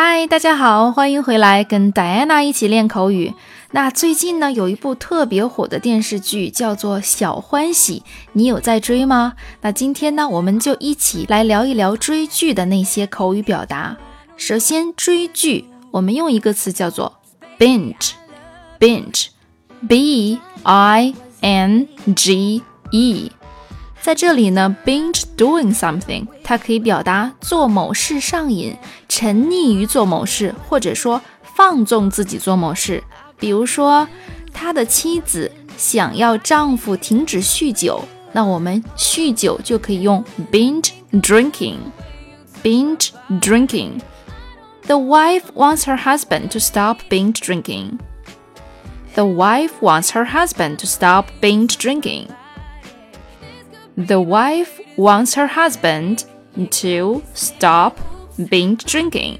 嗨，大家好，欢迎回来，跟戴安娜一起练口语。那最近呢，有一部特别火的电视剧，叫做《小欢喜》，你有在追吗？那今天呢，我们就一起来聊一聊追剧的那些口语表达。首先，追剧，我们用一个词叫做 binge，binge，b i n g e。在这里呢，binge doing something，它可以表达做某事上瘾、沉溺于做某事，或者说放纵自己做某事。比如说，他的妻子想要丈夫停止酗酒，那我们酗酒就可以用 binge drinking。binge drinking。The wife wants her husband to stop binge drinking. The wife wants her husband to stop binge drinking. The wife wants her husband to stop binge drinking。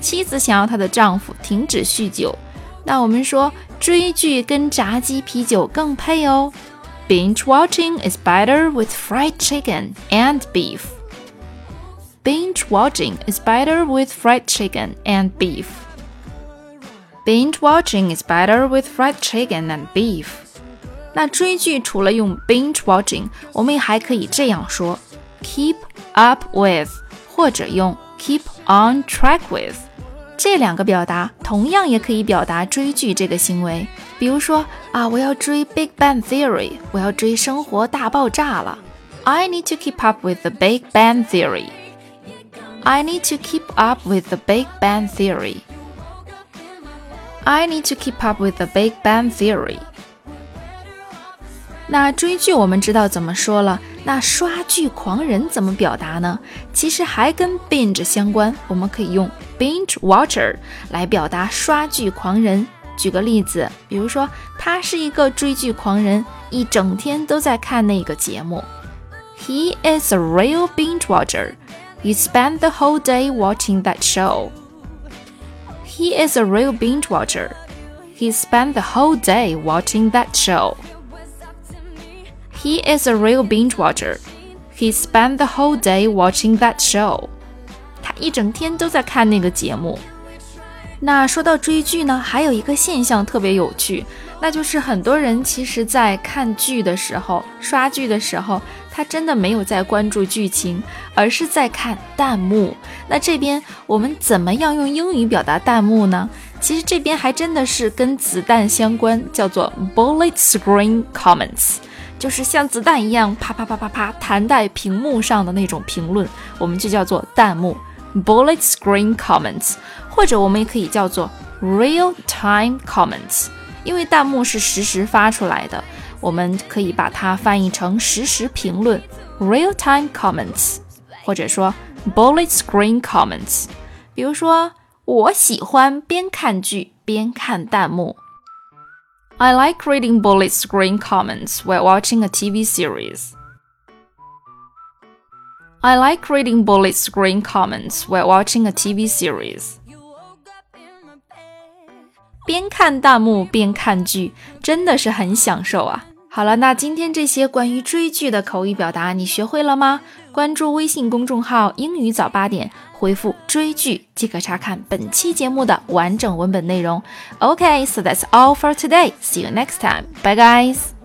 妻子想要她的丈夫停止酗酒。那我们说追剧跟炸鸡啤酒更配哦。Binge watching is better with fried chicken and beef. Binge watching is better with fried chicken and beef. Binge watching is better with fried chicken and beef. 那追剧除了用 binge watching，我们还可以这样说：keep up with，或者用 keep on track with。这两个表达同样也可以表达追剧这个行为。比如说啊，我要追 Big Bang Theory，我要追《生活大爆炸》了。I need to keep up with the Big Bang Theory. I need to keep up with the Big Bang Theory. I need to keep up with the Big Bang Theory. 那追剧我们知道怎么说了，那刷剧狂人怎么表达呢？其实还跟 binge 相关，我们可以用 binge watcher 来表达刷剧狂人。举个例子，比如说他是一个追剧狂人，一整天都在看那个节目。He is a real binge watcher. He spent the whole day watching that show. He is a real binge watcher. He spent the whole day watching that show. He is a real binge watcher. He spent the whole day watching that show. 他一整天都在看那个节目。那说到追剧呢，还有一个现象特别有趣，那就是很多人其实，在看剧的时候、刷剧的时候，他真的没有在关注剧情，而是在看弹幕。那这边我们怎么样用英语表达弹幕呢？其实这边还真的是跟子弹相关，叫做 bullet screen comments。就是像子弹一样啪啪啪啪啪弹在屏幕上的那种评论，我们就叫做弹幕 （bullet screen comments），或者我们也可以叫做 real time comments，因为弹幕是实时发出来的，我们可以把它翻译成实时评论 （real time comments），或者说 bullet screen comments。比如说，我喜欢边看剧边看弹幕。I like reading bullet screen comments while watching a TV series. I like reading bullet screen comments while watching a TV series. 边看弹幕边看剧，真的是很享受啊！ 好了，那今天这些关于追剧的口语表达你学会了吗？关注微信公众号“英语早八点”，回复“追剧”即可查看本期节目的完整文本内容。OK，so that's all for today. See you next time. Bye, guys.